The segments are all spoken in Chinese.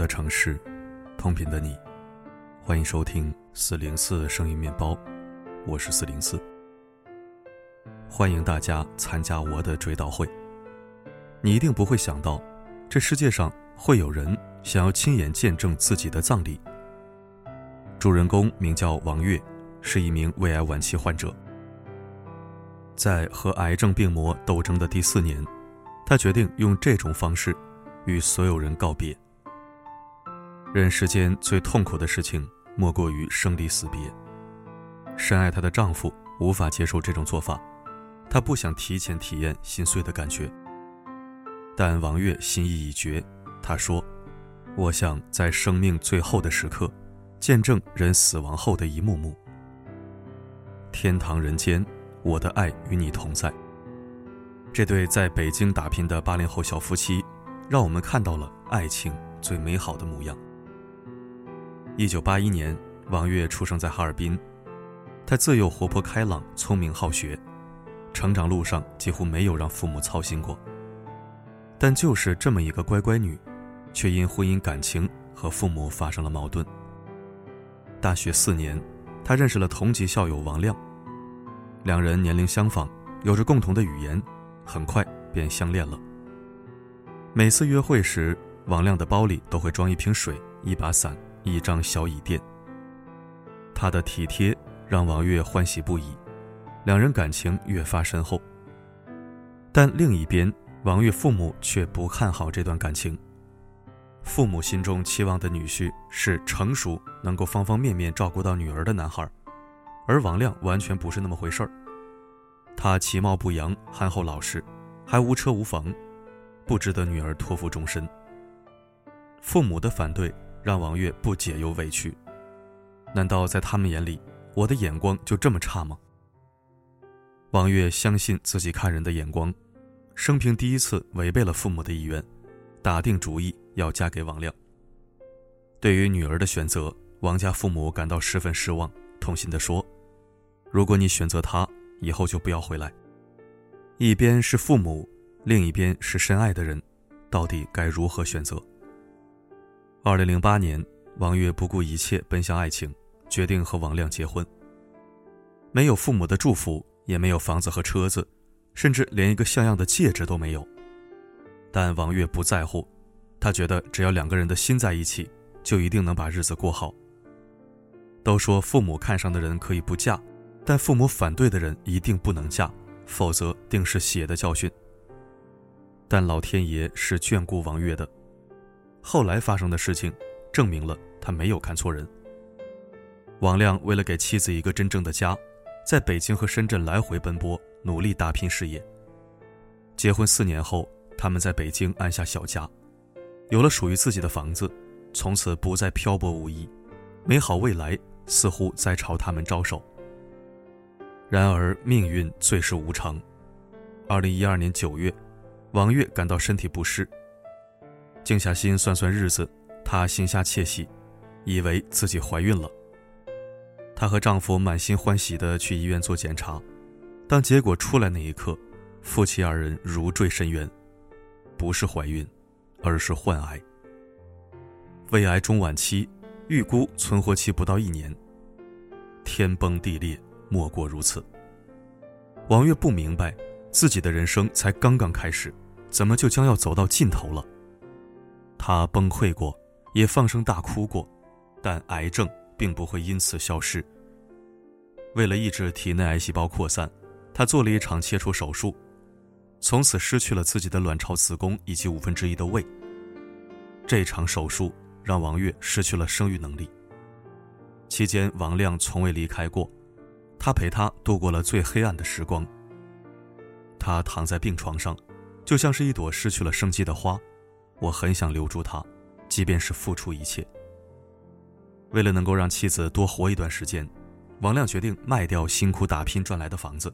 的城市，同频的你，欢迎收听四零四声音面包，我是四零四。欢迎大家参加我的追悼会。你一定不会想到，这世界上会有人想要亲眼见证自己的葬礼。主人公名叫王月，是一名胃癌晚期患者。在和癌症病魔斗争的第四年，他决定用这种方式与所有人告别。人世间最痛苦的事情，莫过于生离死别。深爱她的丈夫无法接受这种做法，他不想提前体验心碎的感觉。但王月心意已决，他说：“我想在生命最后的时刻，见证人死亡后的一幕幕。天堂人间，我的爱与你同在。”这对在北京打拼的八零后小夫妻，让我们看到了爱情最美好的模样。一九八一年，王月出生在哈尔滨。她自幼活泼开朗、聪明好学，成长路上几乎没有让父母操心过。但就是这么一个乖乖女，却因婚姻感情和父母发生了矛盾。大学四年，她认识了同级校友王亮，两人年龄相仿，有着共同的语言，很快便相恋了。每次约会时，王亮的包里都会装一瓶水、一把伞。一张小椅垫。他的体贴让王月欢喜不已，两人感情越发深厚。但另一边，王月父母却不看好这段感情。父母心中期望的女婿是成熟、能够方方面面照顾到女儿的男孩，而王亮完全不是那么回事儿。他其貌不扬、憨厚老实，还无车无房，不值得女儿托付终身。父母的反对。让王月不解又委屈，难道在他们眼里，我的眼光就这么差吗？王月相信自己看人的眼光，生平第一次违背了父母的意愿，打定主意要嫁给王亮。对于女儿的选择，王家父母感到十分失望，痛心地说：“如果你选择他，以后就不要回来。”一边是父母，另一边是深爱的人，到底该如何选择？二零零八年，王月不顾一切奔向爱情，决定和王亮结婚。没有父母的祝福，也没有房子和车子，甚至连一个像样的戒指都没有。但王月不在乎，他觉得只要两个人的心在一起，就一定能把日子过好。都说父母看上的人可以不嫁，但父母反对的人一定不能嫁，否则定是血的教训。但老天爷是眷顾王月的。后来发生的事情，证明了他没有看错人。王亮为了给妻子一个真正的家，在北京和深圳来回奔波，努力打拼事业。结婚四年后，他们在北京安下小家，有了属于自己的房子，从此不再漂泊无依，美好未来似乎在朝他们招手。然而命运最是无常。二零一二年九月，王月感到身体不适。静下心算算日子，她心下窃喜，以为自己怀孕了。她和丈夫满心欢喜地去医院做检查，当结果出来那一刻，夫妻二人如坠深渊，不是怀孕，而是患癌。胃癌中晚期，预估存活期不到一年。天崩地裂，莫过如此。王月不明白，自己的人生才刚刚开始，怎么就将要走到尽头了？他崩溃过，也放声大哭过，但癌症并不会因此消失。为了抑制体内癌细胞扩散，他做了一场切除手术，从此失去了自己的卵巢、子宫以及五分之一的胃。这场手术让王月失去了生育能力。期间，王亮从未离开过，他陪她度过了最黑暗的时光。他躺在病床上，就像是一朵失去了生机的花。我很想留住他，即便是付出一切。为了能够让妻子多活一段时间，王亮决定卖掉辛苦打拼赚来的房子。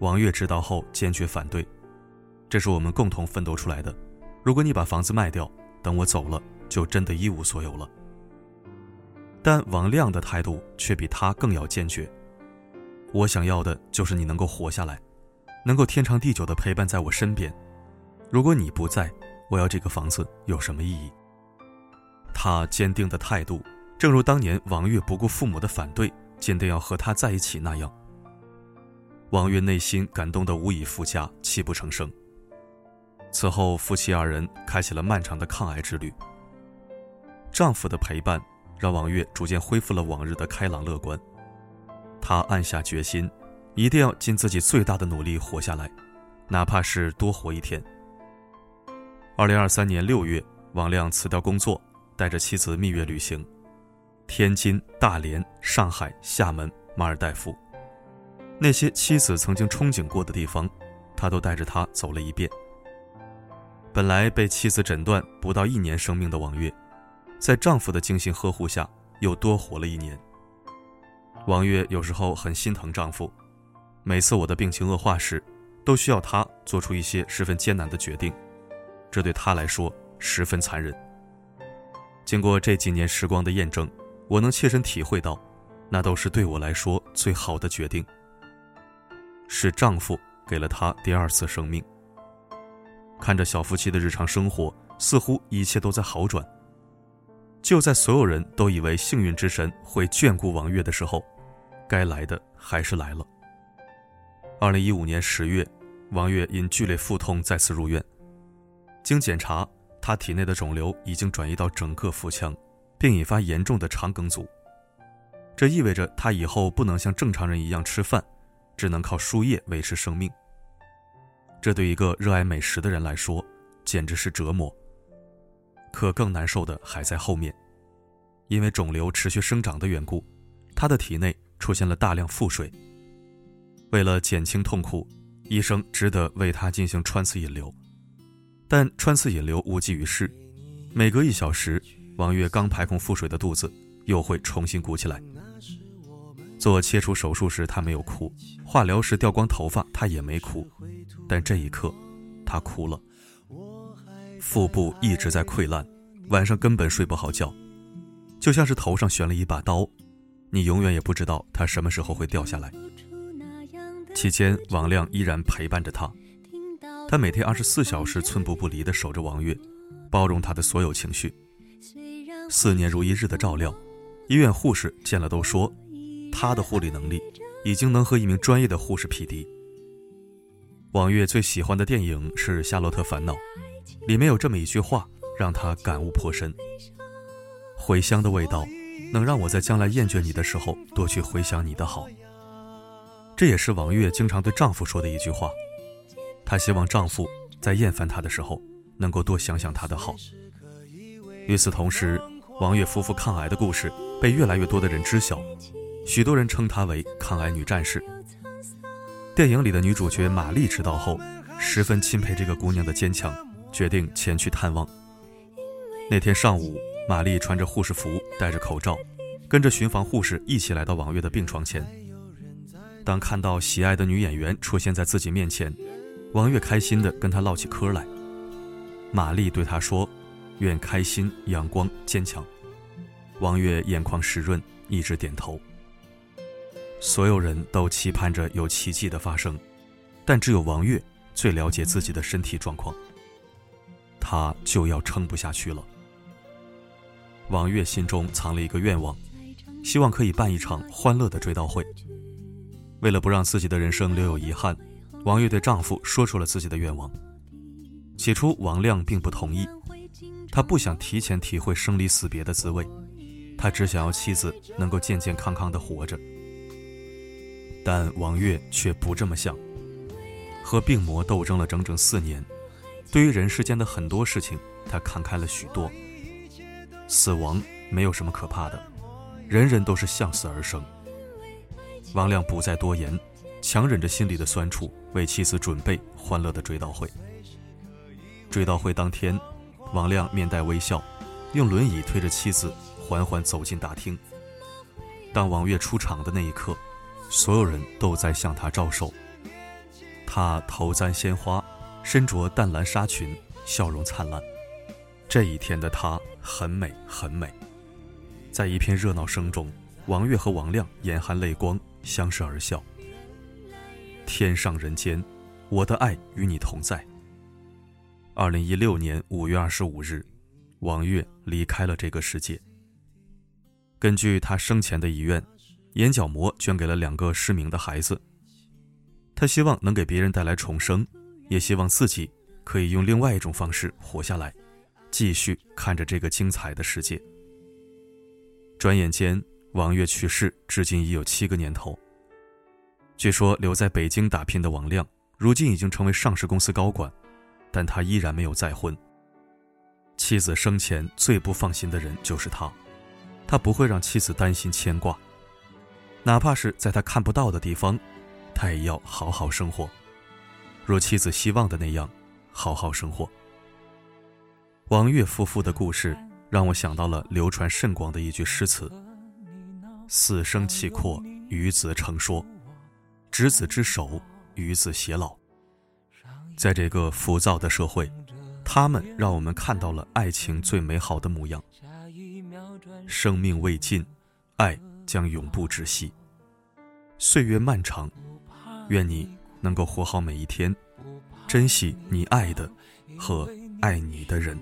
王月知道后坚决反对：“这是我们共同奋斗出来的，如果你把房子卖掉，等我走了，就真的一无所有了。”但王亮的态度却比他更要坚决：“我想要的就是你能够活下来，能够天长地久的陪伴在我身边。如果你不在，我要这个房子有什么意义？他坚定的态度，正如当年王月不顾父母的反对，坚定要和他在一起那样。王月内心感动得无以复加，泣不成声。此后，夫妻二人开启了漫长的抗癌之旅。丈夫的陪伴让王月逐渐恢复了往日的开朗乐观。她暗下决心，一定要尽自己最大的努力活下来，哪怕是多活一天。二零二三年六月，王亮辞掉工作，带着妻子蜜月旅行，天津、大连、上海、厦门、马尔代夫，那些妻子曾经憧憬过的地方，他都带着她走了一遍。本来被妻子诊断不到一年生命的王月，在丈夫的精心呵护下，又多活了一年。王月有时候很心疼丈夫，每次我的病情恶化时，都需要他做出一些十分艰难的决定。这对他来说十分残忍。经过这几年时光的验证，我能切身体会到，那都是对我来说最好的决定。是丈夫给了她第二次生命。看着小夫妻的日常生活，似乎一切都在好转。就在所有人都以为幸运之神会眷顾王月的时候，该来的还是来了。二零一五年十月，王月因剧烈腹痛再次入院。经检查，他体内的肿瘤已经转移到整个腹腔，并引发严重的肠梗阻。这意味着他以后不能像正常人一样吃饭，只能靠输液维持生命。这对一个热爱美食的人来说，简直是折磨。可更难受的还在后面，因为肿瘤持续生长的缘故，他的体内出现了大量腹水。为了减轻痛苦，医生只得为他进行穿刺引流。但穿刺引流无济于事，每隔一小时，王月刚排空腹水的肚子又会重新鼓起来。做切除手术时，他没有哭；化疗时掉光头发，他也没哭。但这一刻，他哭了。腹部一直在溃烂，晚上根本睡不好觉，就像是头上悬了一把刀，你永远也不知道它什么时候会掉下来。期间，王亮依然陪伴着他。他每天二十四小时寸步不离地守着王月，包容他的所有情绪。四年如一日的照料，医院护士见了都说，他的护理能力已经能和一名专业的护士匹敌。王月最喜欢的电影是《夏洛特烦恼》，里面有这么一句话，让他感悟颇深：茴香的味道，能让我在将来厌倦你的时候，多去回想你的好。这也是王月经常对丈夫说的一句话。她希望丈夫在厌烦她的时候，能够多想想她的好。与此同时，王月夫妇抗癌的故事被越来越多的人知晓，许多人称她为“抗癌女战士”。电影里的女主角玛丽知道后，十分钦佩这个姑娘的坚强，决定前去探望。那天上午，玛丽穿着护士服，戴着口罩，跟着巡房护士一起来到王月的病床前。当看到喜爱的女演员出现在自己面前，王月开心地跟他唠起嗑来。玛丽对他说：“愿开心、阳光、坚强。”王月眼眶湿润，一直点头。所有人都期盼着有奇迹的发生，但只有王月最了解自己的身体状况。他就要撑不下去了。王月心中藏了一个愿望，希望可以办一场欢乐的追悼会。为了不让自己的人生留有遗憾。王月对丈夫说出了自己的愿望。起初，王亮并不同意，他不想提前体会生离死别的滋味，他只想要妻子能够健健康康的活着。但王月却不这么想。和病魔斗争了整整四年，对于人世间的很多事情，他看开了许多。死亡没有什么可怕的，人人都是向死而生。王亮不再多言。强忍着心里的酸楚，为妻子准备欢乐的追悼会。追悼会当天，王亮面带微笑，用轮椅推着妻子缓缓走进大厅。当王月出场的那一刻，所有人都在向他招手。她头簪鲜花，身着淡蓝纱裙，笑容灿烂。这一天的她很美，很美。在一片热闹声中，王月和王亮眼含泪光，相视而笑。天上人间，我的爱与你同在。二零一六年五月二十五日，王月离开了这个世界。根据他生前的遗愿，眼角膜捐给了两个失明的孩子。他希望能给别人带来重生，也希望自己可以用另外一种方式活下来，继续看着这个精彩的世界。转眼间，王月去世，至今已有七个年头。据说留在北京打拼的王亮，如今已经成为上市公司高管，但他依然没有再婚。妻子生前最不放心的人就是他。他不会让妻子担心牵挂，哪怕是在他看不到的地方，他也要好好生活，若妻子希望的那样，好好生活。王岳夫妇的故事让我想到了流传甚广的一句诗词：“死生契阔，与子成说，执子之手，与子偕老。”在这个浮躁的社会，他们让我们看到了爱情最美好的模样。生命未尽，爱将永不止息。岁月漫长，愿你能够活好每一天，珍惜你爱的和爱你的人。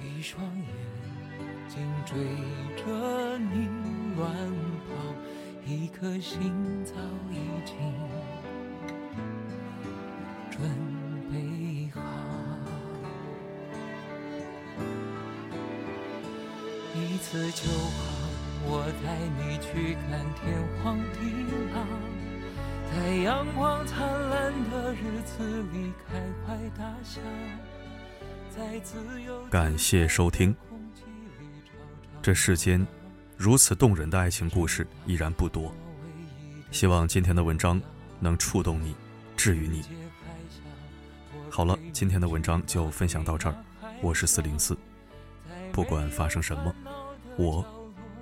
一双眼睛追着你乱跑，一颗心早已经准备好。一次就好，我带你去看天荒地老，在阳光灿烂的日子里开怀大笑，感谢收听。这世间如此动人的爱情故事依然不多，希望今天的文章能触动你，治愈你。好了，今天的文章就分享到这儿，我是四零四，不管发生什么。我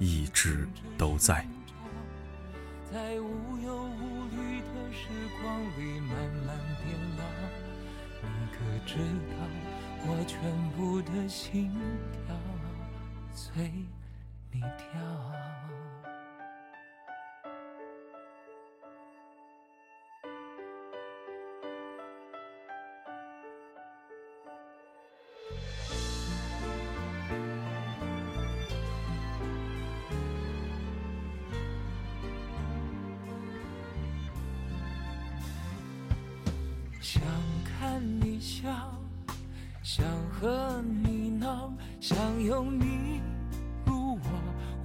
一直都在。在无忧无虑的时光里慢慢变老，你可知道我全部的心跳随你跳。想看你笑，想和你闹，想拥你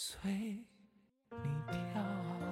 随你跳